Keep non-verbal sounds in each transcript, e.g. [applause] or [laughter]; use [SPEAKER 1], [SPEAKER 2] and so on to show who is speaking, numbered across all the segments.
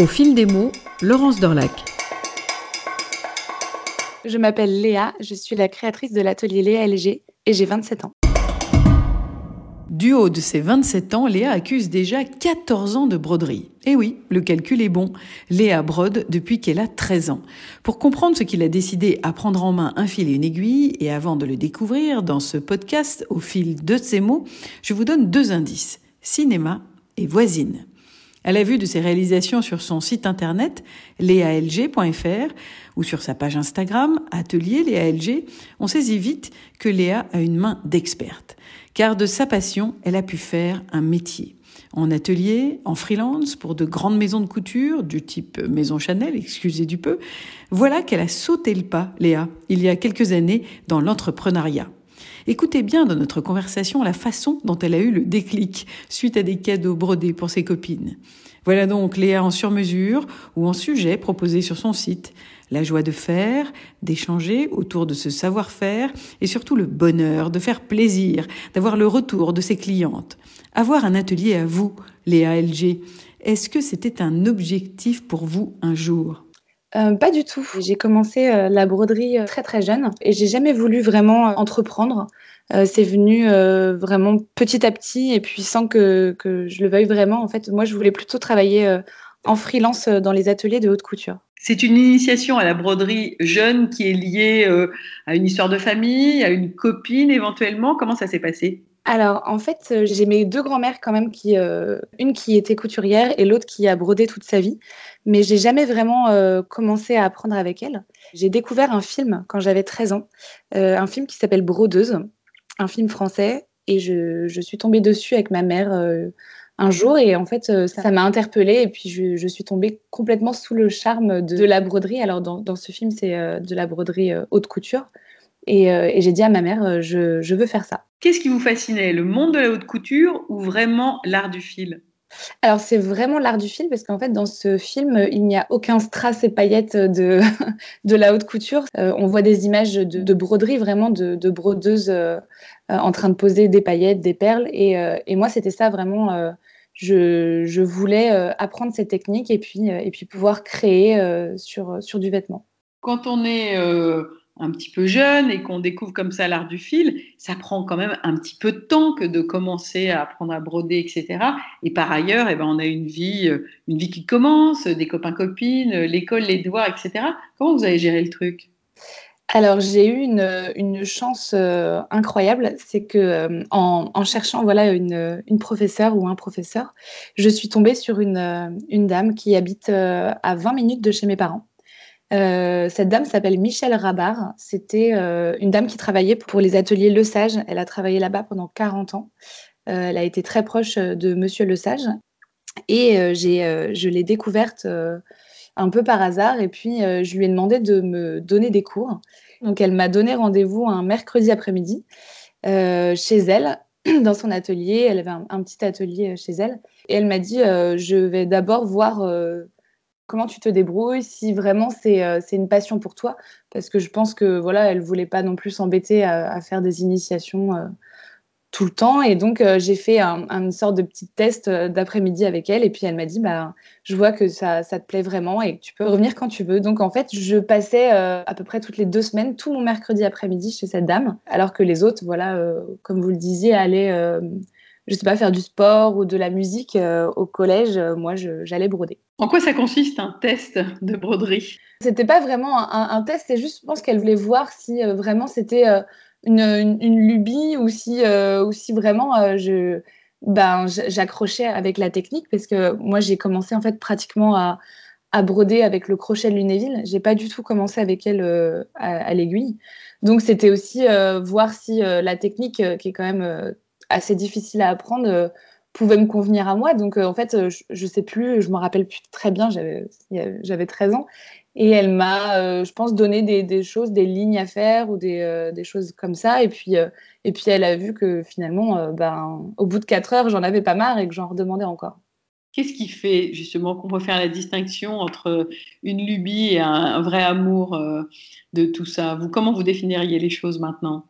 [SPEAKER 1] Au fil des mots, Laurence Dorlac.
[SPEAKER 2] Je m'appelle Léa, je suis la créatrice de l'atelier Léa LG et j'ai 27 ans.
[SPEAKER 1] Du haut de ses 27 ans, Léa accuse déjà 14 ans de broderie. Et eh oui, le calcul est bon. Léa brode depuis qu'elle a 13 ans. Pour comprendre ce qu'il a décidé à prendre en main un fil et une aiguille, et avant de le découvrir dans ce podcast au fil de ses mots, je vous donne deux indices. Cinéma et voisine. À la vue de ses réalisations sur son site internet léalg.fr ou sur sa page Instagram atelier léalg, on saisit vite que Léa a une main d'experte. Car de sa passion, elle a pu faire un métier. En atelier, en freelance, pour de grandes maisons de couture, du type Maison Chanel, excusez du peu, voilà qu'elle a sauté le pas, Léa, il y a quelques années, dans l'entrepreneuriat. Écoutez bien dans notre conversation la façon dont elle a eu le déclic suite à des cadeaux brodés pour ses copines. Voilà donc Léa en surmesure ou en sujet proposé sur son site. La joie de faire, d'échanger autour de ce savoir-faire et surtout le bonheur de faire plaisir, d'avoir le retour de ses clientes. Avoir un atelier à vous, Léa LG, est-ce que c'était un objectif pour vous un jour?
[SPEAKER 2] Euh, pas du tout. J'ai commencé euh, la broderie euh, très très jeune et j'ai jamais voulu vraiment entreprendre. c'est venu vraiment petit à petit et puis sans que, que, je le veuille vraiment. En fait, moi, je voulais plutôt travailler en freelance dans les ateliers de haute couture.
[SPEAKER 3] C'est une initiation à la broderie jeune qui est liée à une histoire de famille, à une copine éventuellement. Comment ça s'est passé?
[SPEAKER 2] Alors, en fait, j'ai mes deux grand-mères quand même, qui, une qui était couturière et l'autre qui a brodé toute sa vie mais j'ai jamais vraiment euh, commencé à apprendre avec elle. J'ai découvert un film quand j'avais 13 ans, euh, un film qui s'appelle Brodeuse, un film français, et je, suis tombée dessus avec ma mère euh, un jour, et en fait, ça m'a interpellée, et puis je, suis tombée complètement sous le charme de, la broderie. Alors, dans ce film, c'est de la broderie haute couture. Et, et j'ai dit à ma mère, je, je veux faire ça.
[SPEAKER 3] Qu'est-ce qui vous fascinait, le monde de la haute couture ou vraiment l'art du fil?
[SPEAKER 2] Alors, c'est vraiment l'art du fil parce qu'en fait, dans ce film, il n'y a aucun strass et paillettes de, [laughs] de la haute couture. Euh, on voit des images de, broderie, vraiment de, brodeuses euh, en train de poser des paillettes, des perles. Et, euh, et moi, c'était ça vraiment. Je, je, voulais apprendre ces techniques et puis, et puis pouvoir créer sur, sur du vêtement.
[SPEAKER 3] Quand on est un petit peu jeune et qu'on découvre comme ça l'art du fil, ça prend quand même un petit peu de temps que de commencer à apprendre à broder, etc. Et par ailleurs, eh ben, on a une vie, euh, une vie qui commence, des copains copines, l'école, les devoirs, etc. Comment vous avez géré le truc?
[SPEAKER 2] Alors j'ai eu une, chance euh, incroyable, c'est que euh, en, cherchant voilà une, professeure ou un professeur, je suis tombée sur une, une dame qui habite à 20 minutes de chez mes parents euh, cette dame s'appelle Michelle Rabar. C'était euh, une dame qui travaillait pour les ateliers Le Sage. Elle a travaillé là-bas pendant 40 ans. Euh, elle a été très proche de Monsieur Le Sage. Et je l'ai découverte un peu par hasard. Et puis, je lui ai demandé de me donner des cours. Donc, elle m'a donné rendez-vous un mercredi après-midi chez elle, [clears throat] dans son atelier. Elle avait un, un, petit atelier chez elle. Et elle m'a dit, je vais d'abord voir comment tu te débrouilles, si vraiment euh, c'est une passion pour toi, parce que je pense que voilà, elle voulait pas non plus s'embêter à, faire des initiations euh, tout le temps, et donc euh, j'ai fait un, une sorte de petit test d'après-midi avec elle, et puis elle m'a dit bah je vois que ça, ça, te plaît vraiment et que tu peux revenir quand tu veux. Donc en fait, je passais à peu près toutes les deux semaines tout mon mercredi après-midi chez cette dame, alors que les autres, voilà, comme vous le disiez, allaient je sais pas, faire du sport ou de la musique euh, au collège, euh, moi, j'allais broder.
[SPEAKER 3] En quoi ça consiste un test de broderie?
[SPEAKER 2] C'était pas vraiment un, test, c'est juste, je pense qu'elle voulait voir si euh, vraiment c'était une, une, lubie ou si, ou si vraiment je, ben, j'accrochais avec la technique parce que moi, j'ai commencé en fait pratiquement à, à broder avec le crochet de Lunéville. J'ai pas du tout commencé avec elle à, à l'aiguille. Donc c'était aussi voir si la technique, qui est quand même assez difficile à apprendre euh, pouvait me convenir à moi. Donc, euh, en fait, euh, je, ne sais plus, je me rappelle plus très bien, j'avais 13 ans. Et elle m'a, je pense, donné des, choses, des lignes à faire ou des, choses comme ça. Et puis, et puis, elle a vu que finalement, ben, au bout de 4 heures, j'en avais pas marre et que j'en redemandais encore.
[SPEAKER 3] Qu'est-ce qui fait justement qu'on peut faire la distinction entre une lubie et un, vrai amour de tout ça? Vous, Comment vous définiriez les choses maintenant?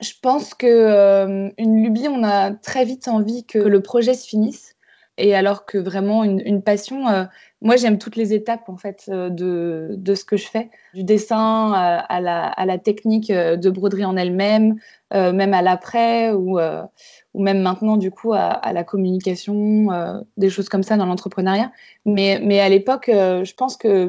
[SPEAKER 2] Je pense que euh, une lubie, on a très vite envie que le projet se finisse. Et alors que vraiment une, passion, moi j'aime toutes les étapes en fait de, de, ce que je fais, du dessin à, la, à la, technique de broderie en elle-même, même à l'après ou, ou même maintenant du coup à, la communication, des choses comme ça dans l'entrepreneuriat. Mais, mais à l'époque, je pense que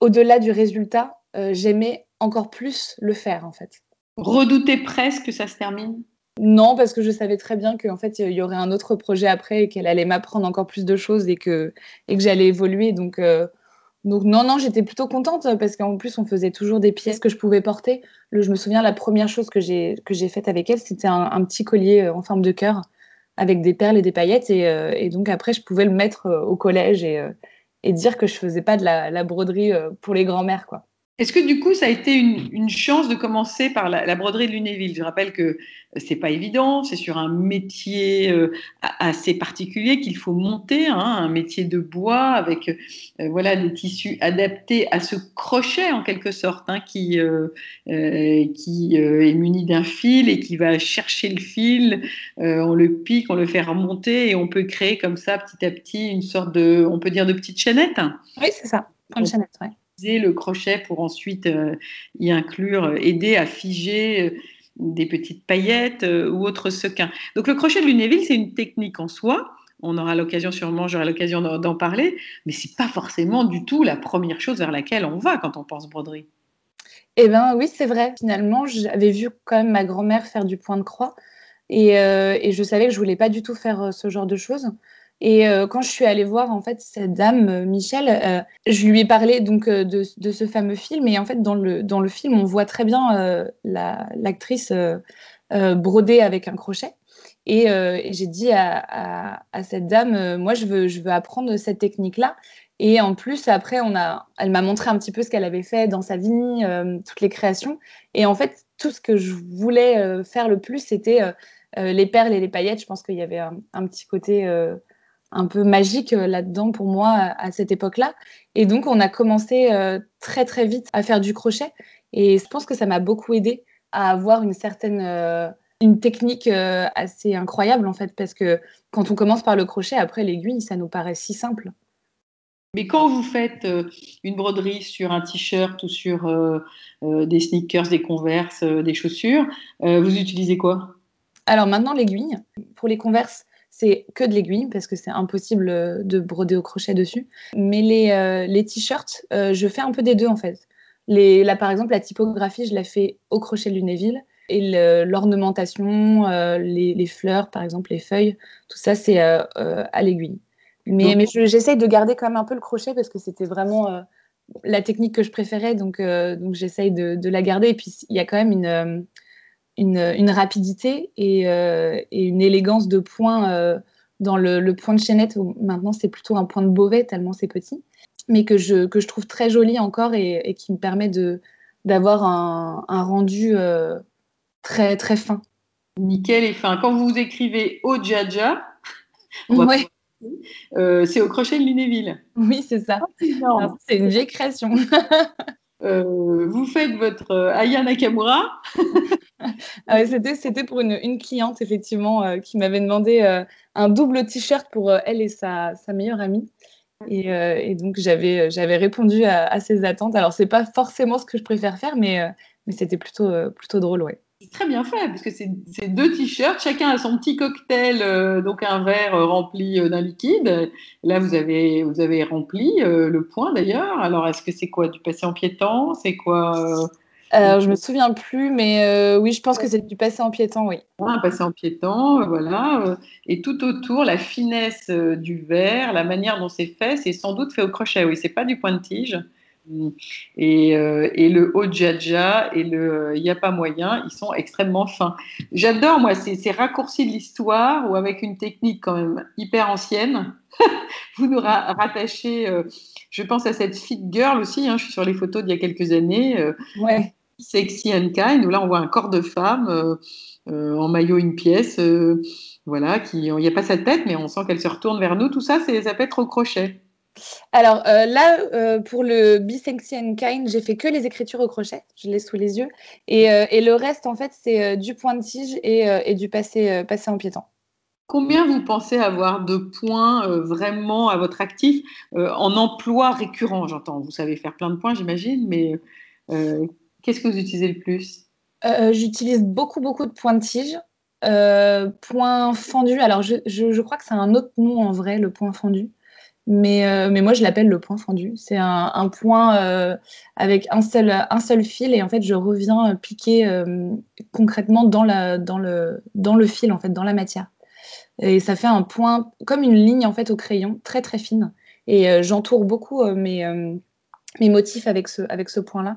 [SPEAKER 2] au-delà du résultat, j'aimais encore plus le faire en fait.
[SPEAKER 3] Redouter presque que ça se termine
[SPEAKER 2] non, parce que je savais très bien qu'en fait, il y aurait un autre projet après et qu'elle allait m'apprendre encore plus de choses et que, et que j'allais évoluer. Donc, euh, donc, non, non, j'étais plutôt contente parce qu'en plus, on faisait toujours des pièces que je pouvais porter. Je me souviens, la première chose que j'ai, que j'ai faite avec elle, c'était un, petit collier euh, en forme de cœur avec des perles et des paillettes. Et, euh, donc, après, je pouvais le mettre au collège et, et dire que je faisais pas de la, la broderie pour les grands-mères, quoi.
[SPEAKER 3] Est-ce que du coup, ça a été une, chance de commencer par la, broderie de Lunéville? Je rappelle que c'est pas évident, c'est sur un métier euh, assez particulier qu'il faut monter, hein, un métier de bois avec euh, voilà des tissus adaptés à ce crochet en quelque sorte, hein, qui euh, qui est muni d'un fil et qui va chercher le fil, on le pique, on le fait remonter et on peut créer comme ça petit à petit une sorte de, on peut dire de petite chaînette.
[SPEAKER 2] Oui, c'est ça, une chaînette, ouais
[SPEAKER 3] le crochet pour ensuite euh, y inclure, euh, aider à figer euh, des petites paillettes ou autres sequins. Donc le crochet de Lunéville, c'est une technique en soi. On aura l'occasion, sûrement, j'aurai l'occasion d'en parler, mais c'est pas forcément du tout la première chose vers laquelle on va quand on pense broderie.
[SPEAKER 2] Eh bien oui, c'est vrai. Finalement, j'avais vu quand même ma grand-mère faire du point de croix et, et, je savais que je voulais pas du tout faire ce genre de choses. Et euh, quand je suis allée voir en fait cette dame, euh, Michel, euh, je lui ai parlé donc de, ce fameux film. Et en fait, dans le, dans le film, on voit très bien l'actrice broder avec un crochet. Et, j'ai dit à, à, cette dame, moi, je veux, je veux apprendre cette technique-là. Et en plus, après, on a, elle m'a montré un petit peu ce qu'elle avait fait dans sa vie, toutes les créations. Et en fait, tout ce que je voulais faire le plus, c'était les perles et les paillettes. Je pense qu'il y avait un petit côté un peu magique euh, là-dedans pour moi à, cette époque-là. Et donc, on a commencé euh, très, très vite à faire du crochet. Et je pense que ça m'a beaucoup aidé à avoir une certaine euh, une technique assez incroyable, en fait, parce que quand on commence par le crochet, après l'aiguille, ça nous paraît si simple.
[SPEAKER 3] Mais quand vous faites une broderie sur un t-shirt ou sur des sneakers, des converses, des chaussures, vous utilisez quoi?
[SPEAKER 2] Alors maintenant, l'aiguille. Pour les converses, c'est que de l'aiguille parce que c'est impossible euh, de broder au crochet dessus. Mais les, euh, les t-shirts, euh, je fais un peu des deux en fait. Les, là, par exemple, la typographie, je la fais au crochet Lunéville. Et l'ornementation, les, fleurs, par exemple, les feuilles, tout ça, c'est à l'aiguille. Mais, mais j'essaye de garder quand même un peu le crochet parce que c'était vraiment la technique que je préférais. Donc, donc j'essaye de, de, la garder. Et puis, il y a quand même une une, rapidité euh, et, une élégance de point euh, dans le, point de chaînette. Où maintenant, c'est plutôt un point de Beauvais, tellement c'est petit, mais que je, que je trouve très joli encore et, qui me permet d'avoir un, rendu euh, très, très fin.
[SPEAKER 3] Nickel et fin. Quand vous écrivez Ojaja, [laughs] c'est au crochet de Lunéville.
[SPEAKER 2] Oui, c'est ça. Ah, c'est une vieille création. [laughs]
[SPEAKER 3] Euh, vous faites votre euh, Aya Nakamura. [laughs]
[SPEAKER 2] Ah c'était, pour une, cliente, effectivement, euh, qui m'avait demandé un double t-shirt pour elle et sa, meilleure amie. Et, donc, j'avais, répondu à, ses attentes. Alors, c'est pas forcément ce que je préfère faire, mais, mais c'était plutôt, plutôt drôle, ouais
[SPEAKER 3] très bien fait, parce que c'est deux t-shirts, chacun a son petit cocktail, euh, donc un verre euh, rempli euh, d'un liquide. Là, vous avez, vous avez rempli le point d'ailleurs. Alors, est-ce que c'est quoi Du passé en piétant? C'est quoi
[SPEAKER 2] alors, je me souviens plus, mais oui, je pense que c'est du passé en piétant, oui.
[SPEAKER 3] Un passé en piétant, voilà. et tout autour, la finesse du verre, la manière dont c'est fait, c'est sans doute fait au crochet, oui, c'est pas du point de tige. Et, euh, et, le Ojaja et le Il n'y a pas moyen, ils sont extrêmement fins. J'adore, moi, ces, ces raccourcis de l'histoire où, avec une technique quand même hyper ancienne, [laughs] vous nous rattachez. Euh, je pense à cette fit girl aussi, hein, je suis sur les photos d'il y a quelques années. Euh,
[SPEAKER 2] ouais.
[SPEAKER 3] Sexy and kind, où là, on voit un corps de femme en maillot, une pièce. voilà, qui, il n'y a pas sa tête, mais on sent qu'elle se retourne vers nous. Tout ça, ça peut être au crochet.
[SPEAKER 2] Alors euh, là, euh, pour le and Kind, j'ai fait que les écritures au crochet, je l'ai sous les yeux. Et, euh, le reste, en fait, c'est du point de tige et, du passé, passé en piétant.
[SPEAKER 3] Combien vous pensez avoir de points vraiment à votre actif en emploi récurrent? J'entends, vous savez faire plein de points, j'imagine, mais qu'est-ce que vous utilisez le plus?
[SPEAKER 2] J'utilise beaucoup, beaucoup de points de tige. Euh, point fendu, alors je, je, crois que c'est un autre nom en vrai, le point fendu. Mais, euh, mais moi, je l'appelle le point fendu. C'est un, point euh, avec un seul, un seul fil et en fait, je reviens piquer concrètement dans, la, dans, le, dans le fil, en fait, dans la matière. Et ça fait un point, comme une ligne en fait au crayon, très très fine. Et j'entoure beaucoup mes, mes motifs avec ce, avec ce point-là.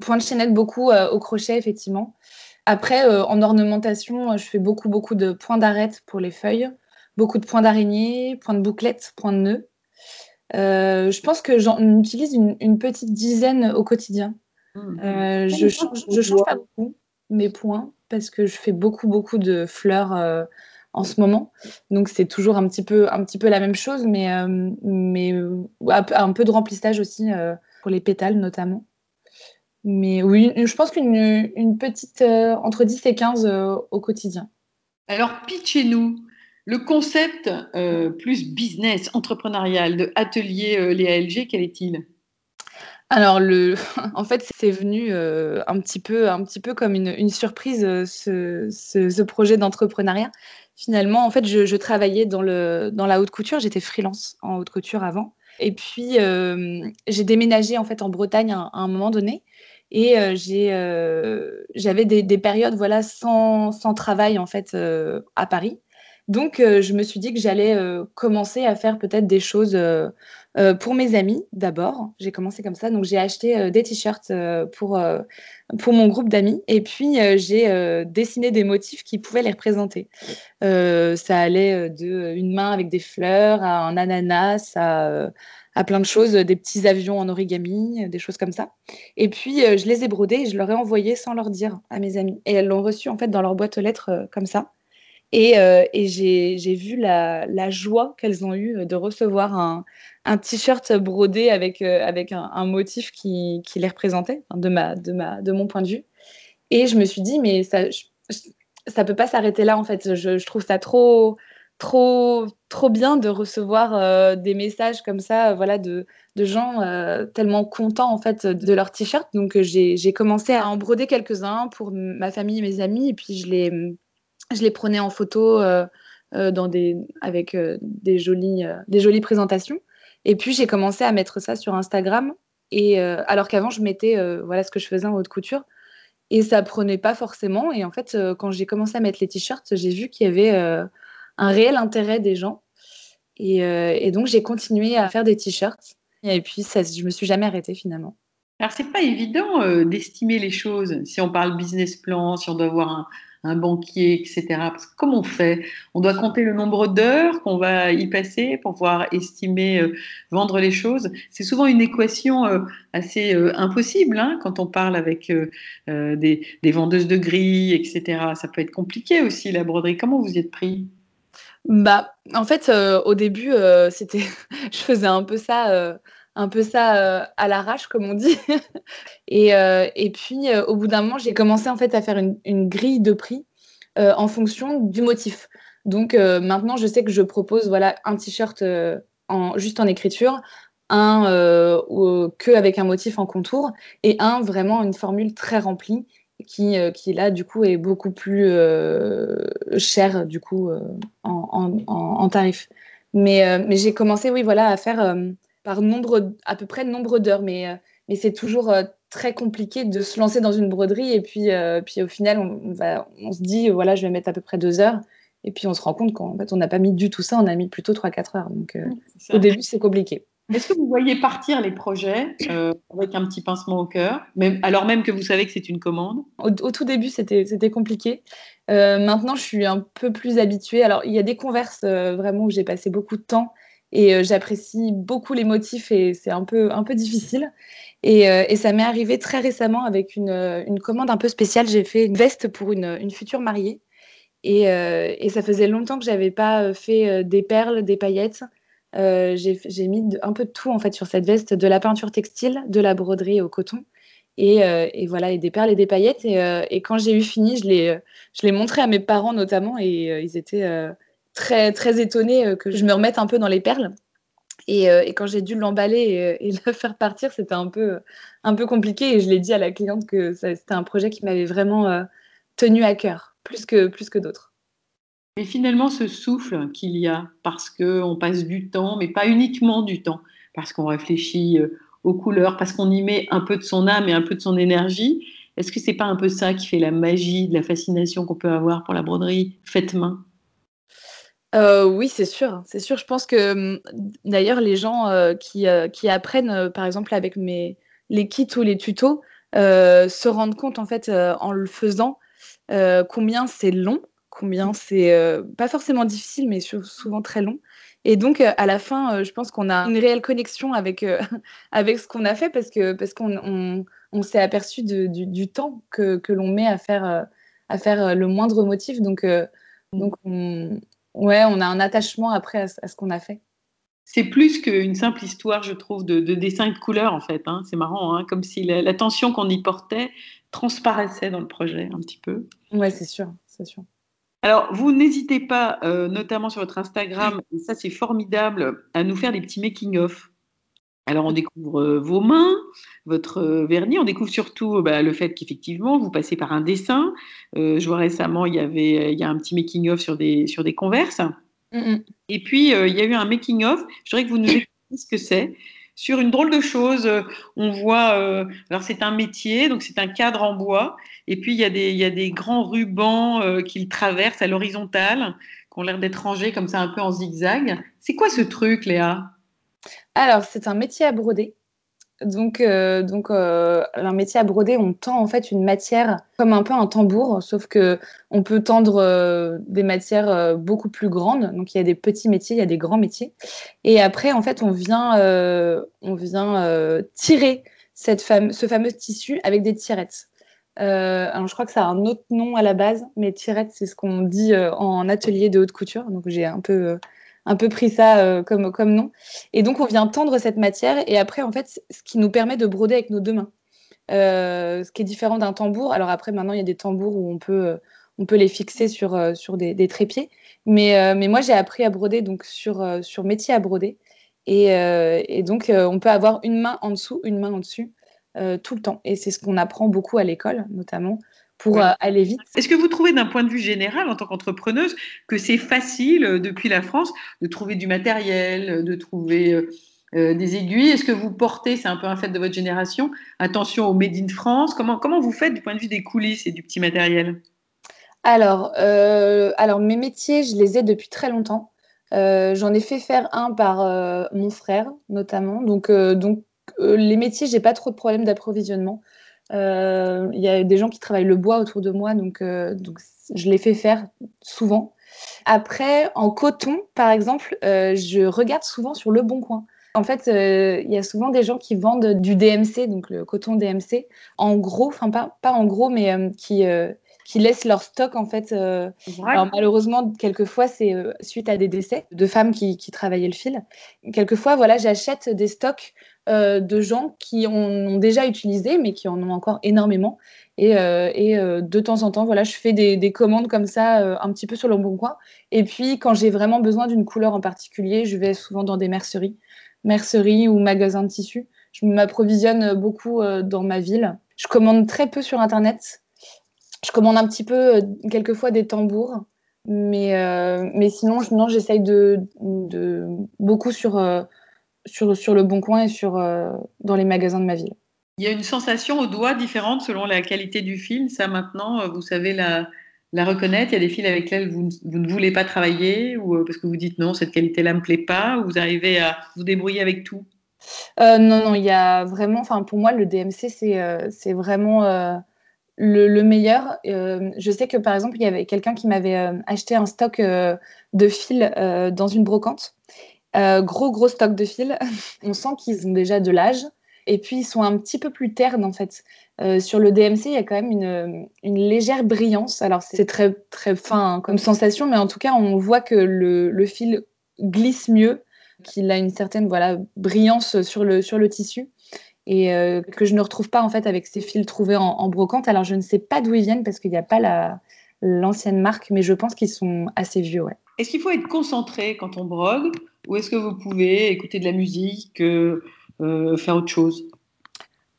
[SPEAKER 2] Point de chaînette beaucoup au crochet, effectivement. Après, euh, en ornementation, je fais beaucoup, beaucoup de points d'arête pour les feuilles, beaucoup de points d'araignée, points de bouclette, points de nœud. Euh, je pense que j'en utilise une, petite dizaine au quotidien. Mmh. Euh, je change, je change pas beaucoup mes points parce que je fais beaucoup, beaucoup de fleurs en ce moment. Donc c'est toujours un petit peu, un petit peu la même chose, mais, mais un peu de remplissage aussi pour les pétales notamment. Mais oui, je pense qu'une une petite euh, entre 10 et 15 euh, au quotidien.
[SPEAKER 3] Alors, pitchez-nous le concept euh, plus business, entrepreneurial de Atelier Léa LG, quel est-il?
[SPEAKER 2] Alors, [laughs] en fait, c'est venu un, petit peu, un petit peu comme une, surprise, ce, ce, projet d'entrepreneuriat. Finalement, en fait, je, travaillais dans, le, dans la haute couture. J'étais freelance en haute couture avant. Et puis, j'ai déménagé en fait en Bretagne à un moment donné. Et euh, euh, j'avais des, périodes voilà, sans, sans, travail en fait euh, à Paris. Donc, je me suis dit que j'allais commencer à faire peut-être des choses pour mes amis d'abord. J'ai commencé comme ça. Donc, j'ai acheté des t-shirts pour, pour mon groupe d'amis. Et puis, j'ai dessiné des motifs qui pouvaient les représenter. ça allait de une main avec des fleurs à un ananas à plein de choses, des petits avions en origami, des choses comme ça. Et puis, euh, je les ai brodés et je leur ai envoyés sans leur dire à mes amis. Et elles l'ont reçu en fait dans leur boîte aux lettres euh, comme ça. Et, euh, et j'ai vu la, joie qu'elles ont eue de recevoir un, t-shirt brodé avec, avec un, motif qui, les représentait, de, mon point de vue. Et je me suis dit, mais ça, ça peut pas s'arrêter là en fait. Je, trouve ça trop bien de recevoir euh, des messages comme ça, euh, de, gens euh, tellement contents en fait de leur t-shirt. Donc j'ai commencé à en broder quelques-uns pour ma famille et mes amis, et puis je les, je les prenais en photo dans des, avec des, jolies, des jolies présentations. Et puis j'ai commencé à mettre ça sur Instagram, et alors qu'avant je mettais voilà ce que je faisais en haute couture. Et ça prenait pas forcément. Et en fait, quand j'ai commencé à mettre les t-shirts, j'ai vu qu'il y avait un réel intérêt des gens. Euh, et, donc, j'ai continué à faire des t-shirts. Et puis, ça, je me suis jamais arrêtée finalement.
[SPEAKER 3] Alors, c'est pas évident euh, d'estimer les choses. Si on parle business plan, si on doit avoir un, un banquier, etc. Parce que comment on fait On doit compter le nombre d'heures qu'on va y passer pour pouvoir estimer, euh, vendre les choses. C'est souvent une équation assez impossible hein, quand on parle avec des, vendeuses de grilles, etc. Ça peut être compliqué aussi la broderie. Comment vous y êtes pris?
[SPEAKER 2] Bah, en fait, euh, au début, euh, c'était, [laughs] je faisais un peu ça, euh, un peu ça à l'arrache, comme on dit. [laughs] et, et puis, au bout d'un moment, j'ai commencé en fait à faire une, grille de prix en fonction du motif. Donc maintenant, je sais que je propose voilà un t-shirt juste en écriture, un que avec un motif en contour et un vraiment une formule très remplie qui, euh, qui là du coup est beaucoup plus euh, cher du coup euh, en, en, en, tarif. Mais, mais j'ai commencé oui voilà à faire par nombre à peu près nombre d'heures, mais mais c'est toujours très compliqué de se lancer dans une broderie et puis puis au final on, va on se dit voilà je vais mettre à peu près deux heures et puis on se rend compte qu'en fait on n'a pas mis du tout ça, on a mis plutôt 3-4 heures. Donc au début c'est compliqué.
[SPEAKER 3] Est-ce que vous voyez partir les projets euh, avec un petit pincement au cœur, même, alors même que vous savez que c'est une commande?
[SPEAKER 2] Au, tout début, c'était compliqué. Euh, maintenant, je suis un peu plus habituée. Alors, il y a des converses euh, vraiment où j'ai passé beaucoup de temps et j'apprécie beaucoup les motifs et c'est un peu, un peu difficile. Et, et ça m'est arrivé très récemment avec une, une, commande un peu spéciale. J'ai fait une veste pour une, une future mariée. Et, et, ça faisait longtemps que j'avais pas fait des perles, des paillettes. Euh, j'ai mis un peu de tout en fait sur cette veste, de la peinture textile, de la broderie au coton. Et, euh, et voilà, et des perles et des paillettes. Et, euh, et quand j'ai eu fini, je l'ai montré à mes parents notamment, et ils étaient très, très étonnée que je me remette un peu dans les perles. Et, quand j'ai dû l'emballer et, le [laughs] faire partir, c'était un peu, un peu compliqué. Et je l'ai dit à la cliente que c'était un projet qui m'avait vraiment tenu à cœur, plus que, plus que d'autres.
[SPEAKER 3] Et finalement, ce souffle qu'il y a, parce qu'on passe du temps, mais pas uniquement du temps, parce qu'on réfléchit aux couleurs, parce qu'on y met un peu de son âme et un peu de son énergie. Est-ce que c'est pas un peu ça qui fait la magie, de la fascination qu'on peut avoir pour la broderie faite main?
[SPEAKER 2] Euh, oui, c'est sûr, c'est sûr. Je pense que hum, d'ailleurs les gens euh, qui, euh, qui, apprennent, par exemple avec mes les kits ou les tutos, se rendent compte en fait en le faisant combien c'est long, combien c'est pas forcément difficile, mais souvent très long. Et donc, à la fin, je pense qu'on a une réelle connexion avec, [laughs] avec ce qu'on a fait parce qu'on parce qu'on on, s'est aperçu du, temps que, que l'on met à faire, à faire le moindre motif. Donc, donc on, ouais, on a un attachement après à, ce qu'on a fait.
[SPEAKER 3] C'est plus qu'une simple histoire, je trouve, de, de dessin et de couleurs, en fait. Hein. C'est marrant, hein, comme si l'attention qu'on y portait transparaissait dans le projet un petit peu.
[SPEAKER 2] Ouais, c'est sûr, c'est sûr.
[SPEAKER 3] Alors, vous n'hésitez pas, euh, notamment sur votre Instagram, et ça c'est formidable, à nous faire des petits making-of. Alors, on découvre euh, vos mains, votre euh, vernis, on découvre surtout bah, le fait qu'effectivement, vous passez par un dessin. je vois récemment, il y avait il y a un petit making-of sur des, sur des converses. Et puis, il y a eu un making-of. Je voudrais que vous nous expliquiez ce que c'est sur une drôle de chose. Euh, on voit, euh, alors c'est un métier, donc c'est un cadre en bois, et puis il y a des, il y a des grands rubans euh, qu'il traverse à l'horizontale, qui ont l'air d'être rangés comme ça un peu en zigzag. C'est quoi ce truc, Léa?
[SPEAKER 2] Alors, c'est un métier à broder. Donc, euh, donc euh, un métier à broder, on tend en fait une matière comme un peu un tambour, sauf que on peut tendre euh, des matières beaucoup plus grandes. Donc il y a des petits métiers, il y a des grands métiers. Et après, en fait, on vient, on vient tirer cette ce fameux tissu avec des tirettes. alors je crois que ça a un autre nom à la base, mais tirettes, c'est ce qu'on dit en atelier de haute couture. Donc j'ai un peu un peu pris ça euh, comme, comme nom. Et donc, on vient tendre cette matière et après, en fait, ce qui nous permet de broder avec nos deux mains. Euh, ce qui est différent d'un tambour. Alors après, maintenant, il y a des tambours où on peut, euh, on peut les fixer sur, sur des, trépieds. Mais, mais moi, j'ai appris à broder donc sur, sur métier à broder. Et, et donc, on peut avoir une main en dessous, une main en dessus tout le temps. Et c'est ce qu'on apprend beaucoup à l'école, notamment pour euh, aller vite.
[SPEAKER 3] Est-ce que vous trouvez d'un point de vue général, en tant qu'entrepreneuse, que c'est facile euh, depuis la France de trouver du matériel, euh, de trouver des aiguilles? Est-ce que vous portez, c'est un peu un fait de votre génération, attention au Made in France? Comment, comment vous faites du point de vue des coulisses et du petit matériel?
[SPEAKER 2] Alors, alors, mes métiers, je les ai depuis très longtemps. J'en ai fait faire un par mon frère, notamment. Donc, donc les métiers, j'ai pas trop de problèmes d'approvisionnement. Euh, il y a des gens qui travaillent le bois autour de moi, donc, euh, donc je les fais faire souvent. Après, en coton, par exemple, euh, je regarde souvent sur Le Bon Coin. En fait, il y a souvent des gens qui vendent du DMC, donc le coton DMC, en gros, enfin pas, pas en gros, mais qui, qui laissent leur stock en fait. alors malheureusement, quelquefois c'est suite à des décès de femmes qui, qui travaillaient le fil. Quelquefois, voilà, j'achète des stocks euh, de gens qui en ont déjà utilisé, mais qui en ont encore énormément. Et, euh, euh, de temps en temps, voilà, je fais des, commandes comme ça, un petit peu sur le bon coin. Et puis, quand j'ai vraiment besoin d'une couleur en particulier, je vais souvent dans des merceries, merceries ou magasins de tissus. Je m'approvisionne beaucoup dans ma ville. Je commande très peu sur Internet. Je commande un petit peu, quelquefois, des tambours. Mais, mais sinon, non, j'essaye de, beaucoup sur sur, sur le Bon Coin et sur, euh, dans les magasins de ma ville.
[SPEAKER 3] Il y a une sensation au doigt différente selon la qualité du fil. Ça, maintenant, euh, vous savez la, la reconnaître. Il y a des fils avec lesquels vous, vous ne voulez pas travailler ou euh, parce que vous dites non, cette qualité-là ne me plaît pas, ou vous arrivez à vous débrouiller avec tout?
[SPEAKER 2] Non, non, il y a vraiment, enfin, pour moi, le DMC, c'est c'est vraiment le, le, meilleur. je sais que, par exemple, il y avait quelqu'un qui m'avait acheté un stock de fils dans une brocante. Euh, gros, gros stock de fils. [laughs] On sent qu'ils ont déjà de l'âge. Et puis, ils sont un petit peu plus ternes, en fait. Euh, sur le DMC, il y a quand même une, légère brillance. Alors, c'est très, très fin hein, comme sensation, mais en tout cas, on voit que le, fil glisse mieux, qu'il a une certaine voilà, brillance sur le, sur le tissu et euh, que je ne retrouve pas en fait avec ces fils trouvés en, brocante. Alors je ne sais pas d'où ils viennent parce qu'il n'y a pas l'ancienne marque, mais je pense qu'ils sont assez vieux.
[SPEAKER 3] Est-ce qu'il faut être concentré quand on brode ou est-ce que vous pouvez écouter de la musique, euh, euh, faire autre chose?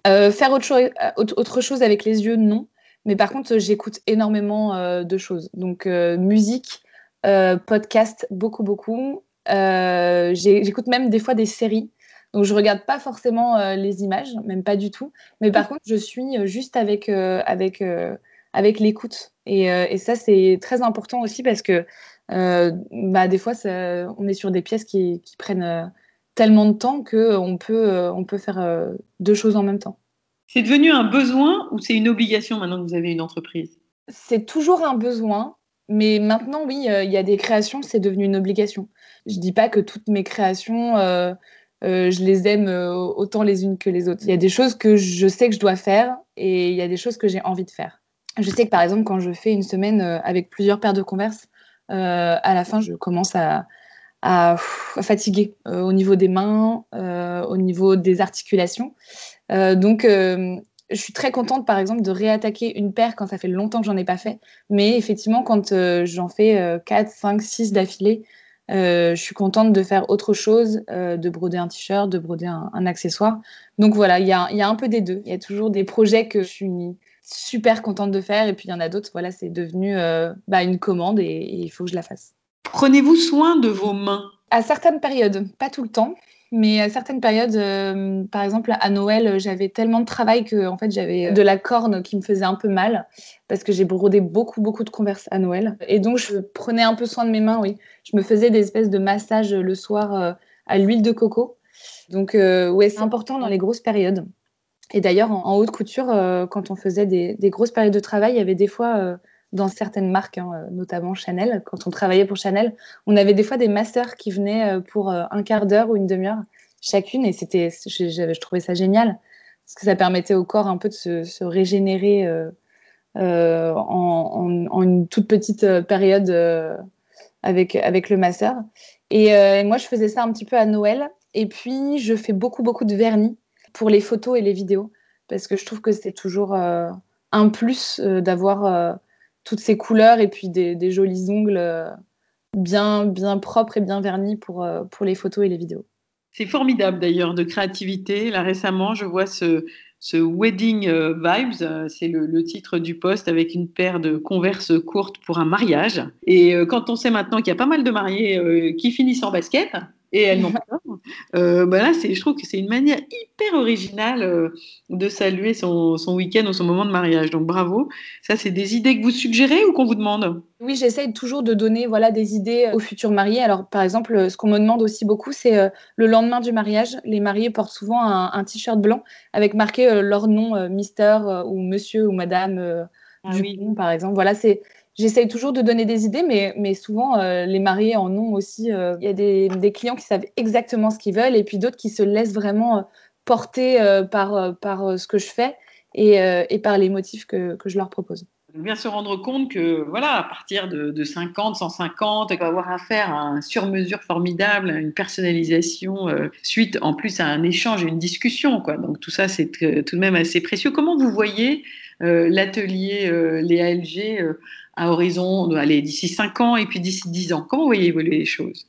[SPEAKER 2] Faire autre, chose, autre chose avec les yeux, non. Mais par contre, j'écoute énormément de choses. Donc, musique, podcast, beaucoup, beaucoup. j'écoute même des fois des séries. Donc, je regarde pas forcément les images, même pas du tout. Mais par contre, je suis juste avec, avec, avec l'écoute. Et, ça, c'est très important aussi parce que euh, bah, des fois, on est sur des pièces qui, prennent euh, tellement de temps qu'on peut, euh, on peut faire deux choses en même temps.
[SPEAKER 3] C'est devenu un besoin ou c'est une obligation maintenant que vous avez une entreprise?
[SPEAKER 2] C'est toujours un besoin, mais maintenant, oui, il y a des créations, c'est devenu une obligation. Je ne dis pas que toutes mes créations, je les aime autant les unes que les autres. Il y a des choses que je sais que je dois faire et il y a des choses que j'ai envie de faire. Je sais que par exemple, quand je fais une semaine avec plusieurs paires de converses, euh, à la fin, je commence à, fatiguer euh, au niveau des mains, euh, au niveau des articulations. donc, je suis très contente, par exemple, de réattaquer une paire quand ça fait longtemps que j'en ai pas fait. Mais effectivement, quand j'en fais 4, 5, 6 d'affilée, je suis contente de faire autre chose, de broder un t-shirt, de broder un, accessoire. Donc voilà, il y a, y a, un peu des deux. Il y a toujours des projets que je suis super contente de faire. Et puis il y en a d'autres, voilà, c'est devenu euh, bah, une commande et, il faut que je la fasse.
[SPEAKER 3] Prenez-vous soin de vos mains
[SPEAKER 2] À certaines périodes, pas tout le temps. Mais à certaines périodes, euh, par exemple à Noël, j'avais tellement de travail que en fait j'avais de la corne qui me faisait un peu mal parce que j'ai brodé beaucoup beaucoup de converses à Noël et donc je prenais un peu soin de mes mains. Oui, je me faisais des espèces de massages le soir euh, à l'huile de coco. Donc ouais, c'est important dans les grosses périodes. Et d'ailleurs, en, haute couture, euh, quand on faisait des, grosses périodes de travail, il y avait des fois, euh, dans certaines marques, hein, euh, notamment Chanel, quand on travaillait pour Chanel, on avait des fois des masseurs qui venaient pour un quart d'heure ou une demi-heure chacune. Et c'était, je, trouvais ça génial, parce que ça permettait au corps un peu de se, régénérer en, une toute petite période avec, avec le masseur. Et moi, je faisais ça un petit peu à Noël. Et puis, je fais beaucoup, beaucoup de vernis pour les photos et les vidéos, parce que je trouve que c'est toujours euh, un plus euh, d'avoir euh, toutes ces couleurs et puis des, jolis ongles bien, bien propres et bien vernis pour, pour les photos et les vidéos.
[SPEAKER 3] C'est formidable d'ailleurs de créativité. Là récemment, je vois ce, ce Wedding Vibes, c'est le, le, titre du poste avec une paire de converses courtes pour un mariage. Et quand on sait maintenant qu'il y a pas mal de mariés qui finissent en basket, et elles n'ont pas [laughs] euh, bah là, je trouve que c'est une manière hyper originale euh, de saluer son, son week-end ou son moment de mariage. Donc bravo. Ça, c'est des idées que vous suggérez ou qu'on vous demande?
[SPEAKER 2] Oui, j'essaye toujours de donner voilà, des idées aux futurs mariés. Alors, par exemple, ce qu'on me demande aussi beaucoup, c'est euh, le lendemain du mariage. Les mariés portent souvent un, t-shirt blanc avec marqué euh, leur nom, Mister ou Monsieur ou Madame ah, Dupont, par exemple. Voilà, c'est J'essaye toujours de donner des idées, mais, mais souvent, euh, les mariés en ont aussi. Euh, il y a des, clients qui savent exactement ce qu'ils veulent et puis d'autres qui se laissent vraiment euh, porter par, par ce que je fais et, et par les motifs que, que je leur propose
[SPEAKER 3] bien se rendre compte que, voilà, à partir de, de 50, 150, on va avoir affaire à un sur-mesure formidable, à une personnalisation, suite en plus à un échange et une discussion. Quoi. Donc tout ça, c'est tout de même assez précieux. Comment vous voyez l'atelier Léa LG à horizon d'ici 5 ans et puis d'ici 10 ans Comment vous voyez évoluer les choses?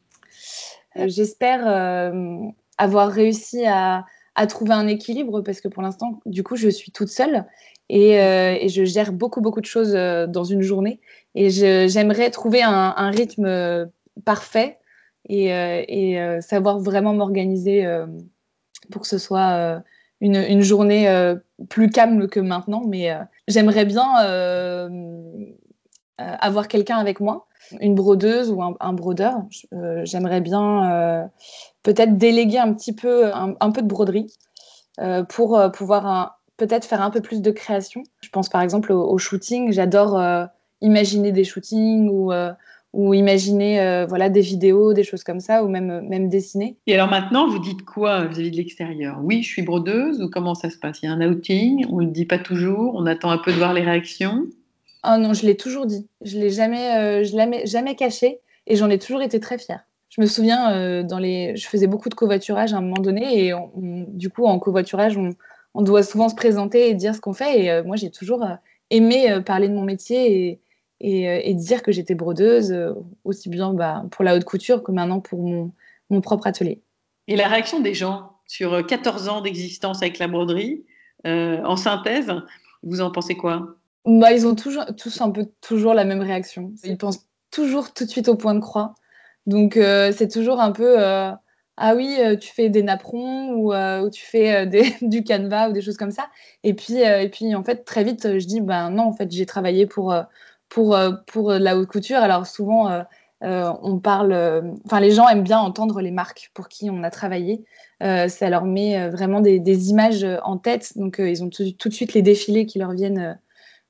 [SPEAKER 2] Euh, J'espère euh, avoir réussi à, trouver un équilibre parce que pour l'instant, du coup, je suis toute seule et, euh, je gère beaucoup, beaucoup de choses dans une journée. Et j'aimerais trouver un, rythme parfait et, savoir vraiment m'organiser pour que ce soit une, journée plus calme que maintenant. Mais j'aimerais bien avoir quelqu'un avec moi, une brodeuse ou un, brodeur. Euh, j'aimerais bien euh, peut-être déléguer un petit peu, un, peu de broderie pour pouvoir peut-être faire un peu plus de création. Je pense par exemple au, shooting. J'adore imaginer des shootings ou imaginer voilà des vidéos, des choses comme ça, ou même même dessiner.
[SPEAKER 3] Et alors maintenant, vous dites quoi vis-à-vis de l'extérieur? Oui, je suis brodeuse, ou comment ça se passe? Il y a un outing, on ne le dit pas toujours, on attend un peu de voir les réactions?
[SPEAKER 2] Oh non, je l'ai toujours dit. Je l'ai jamais, euh, je l'ai jamais caché et j'en ai toujours été très fière. Je me souviens, euh, dans les... je faisais beaucoup de covoiturage à un moment donné et du coup, en covoiturage, on, doit souvent se présenter et dire ce qu'on fait. Et euh, moi, j'ai toujours aimé parler de mon métier et, dire que j'étais brodeuse, aussi bien bah, pour la haute couture que maintenant pour mon propre atelier.
[SPEAKER 3] Et la réaction des gens sur 14 ans d'existence avec la broderie, en synthèse, vous en pensez quoi?
[SPEAKER 2] Bah, Ils ont toujours, tous un peu toujours la même réaction. Ils pensent toujours tout de suite au point de croix. Donc c'est toujours un peu ah oui, euh, tu fais des napperons ou, euh, tu fais euh, [laughs] du canevas ou des choses comme ça. Et puis, et puis en fait, très vite, je dis, ben non, en fait, j'ai travaillé pour, pour, pour la haute couture. Alors souvent, on parle, enfin, les gens aiment bien entendre les marques pour qui on a travaillé. ça leur met vraiment des, images en tête. Donc, ils ont tout, de suite les défilés qui leur viennent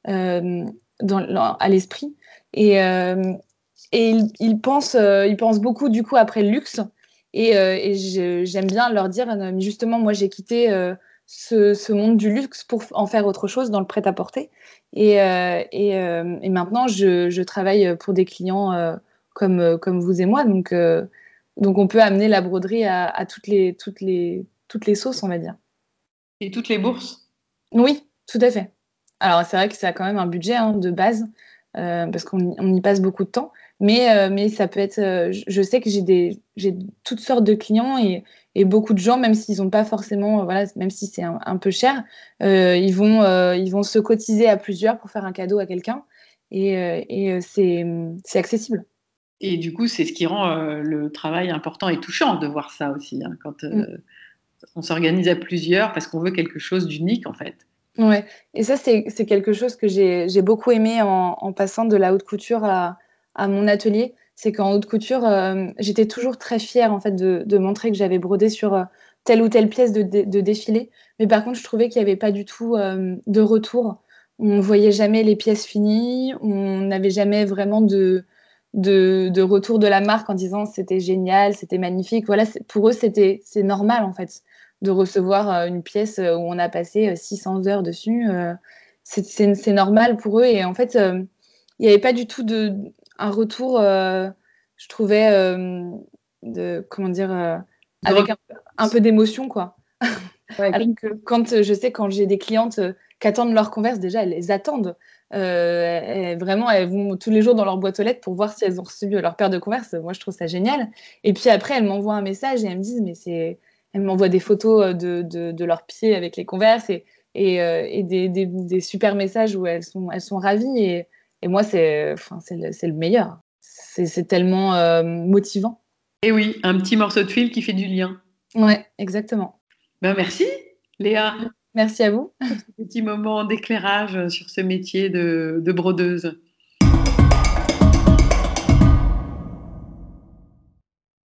[SPEAKER 2] dans, à l'esprit. Et, et ils, ils, pensent, ils pensent beaucoup, du coup, après le luxe. Et, euh, j'aime bien leur dire, euh, justement, moi, j'ai quitté euh, ce, monde du luxe pour en faire autre chose dans le prêt-à-porter. Et, et, maintenant, je, travaille pour des clients comme, comme vous et moi. Donc, donc, on peut amener la broderie à, toutes, les, toutes, les, toutes les sauces, on va dire.
[SPEAKER 3] Et toutes les bourses?
[SPEAKER 2] Oui, tout à fait. Alors, c'est vrai que ça a quand même un budget hein, de base, parce qu'on y passe beaucoup de temps. Mais, euh, mais ça peut être. Euh, je sais que j'ai toutes sortes de clients et, et beaucoup de gens, même s'ils n'ont pas forcément, euh, voilà, même si c'est un, peu cher, ils vont ils vont se cotiser à plusieurs pour faire un cadeau à quelqu'un et, et c'est c'est accessible.
[SPEAKER 3] Et du coup, c'est ce qui rend le travail important et touchant de voir ça aussi, hein, quand mm. on s'organise à plusieurs parce qu'on veut quelque chose d'unique en fait.
[SPEAKER 2] Ouais, et ça, c'est quelque chose que j'ai beaucoup aimé en, passant de la haute couture à, à mon atelier, c'est qu'en haute couture, euh, j'étais toujours très fière en fait de, montrer que j'avais brodé sur euh, telle ou telle pièce de, défilé. Mais par contre, je trouvais qu'il n'y avait pas du tout euh, de retour. On ne voyait jamais les pièces finies, on n'avait jamais vraiment de, de, retour de la marque en disant c'était génial, c'était magnifique. Voilà, pour eux, c'était normal en fait de recevoir une pièce où on a passé 600 heures dessus. c'est normal pour eux et en fait, il n'y avait pas du tout de, un retour, euh, je trouvais, euh, de, comment dire, euh, avec un, peu d'émotion, quoi. [laughs] [laughs] quand je sais, quand j'ai des clientes qui attendent leur converse, déjà, elles les attendent. vraiment, elles vont tous les jours dans leur boîte aux lettres pour voir si elles ont reçu leur paire de converse. Moi, je trouve ça génial. Et puis après, elles m'envoient un message et elles me disent, mais c'est. Elles m'envoient des photos de, de, leurs pieds avec les converses et, et, et des, des, des, super messages où elles sont, elles sont ravies. Et, et moi, c'est enfin, le, le, meilleur. C'est tellement euh, motivant.
[SPEAKER 3] Et oui, un petit morceau de fil qui fait du lien.
[SPEAKER 2] Ouais, exactement.
[SPEAKER 3] Ben, merci, Léa.
[SPEAKER 2] Merci à vous.
[SPEAKER 3] Petit moment d'éclairage sur ce métier de, de brodeuse.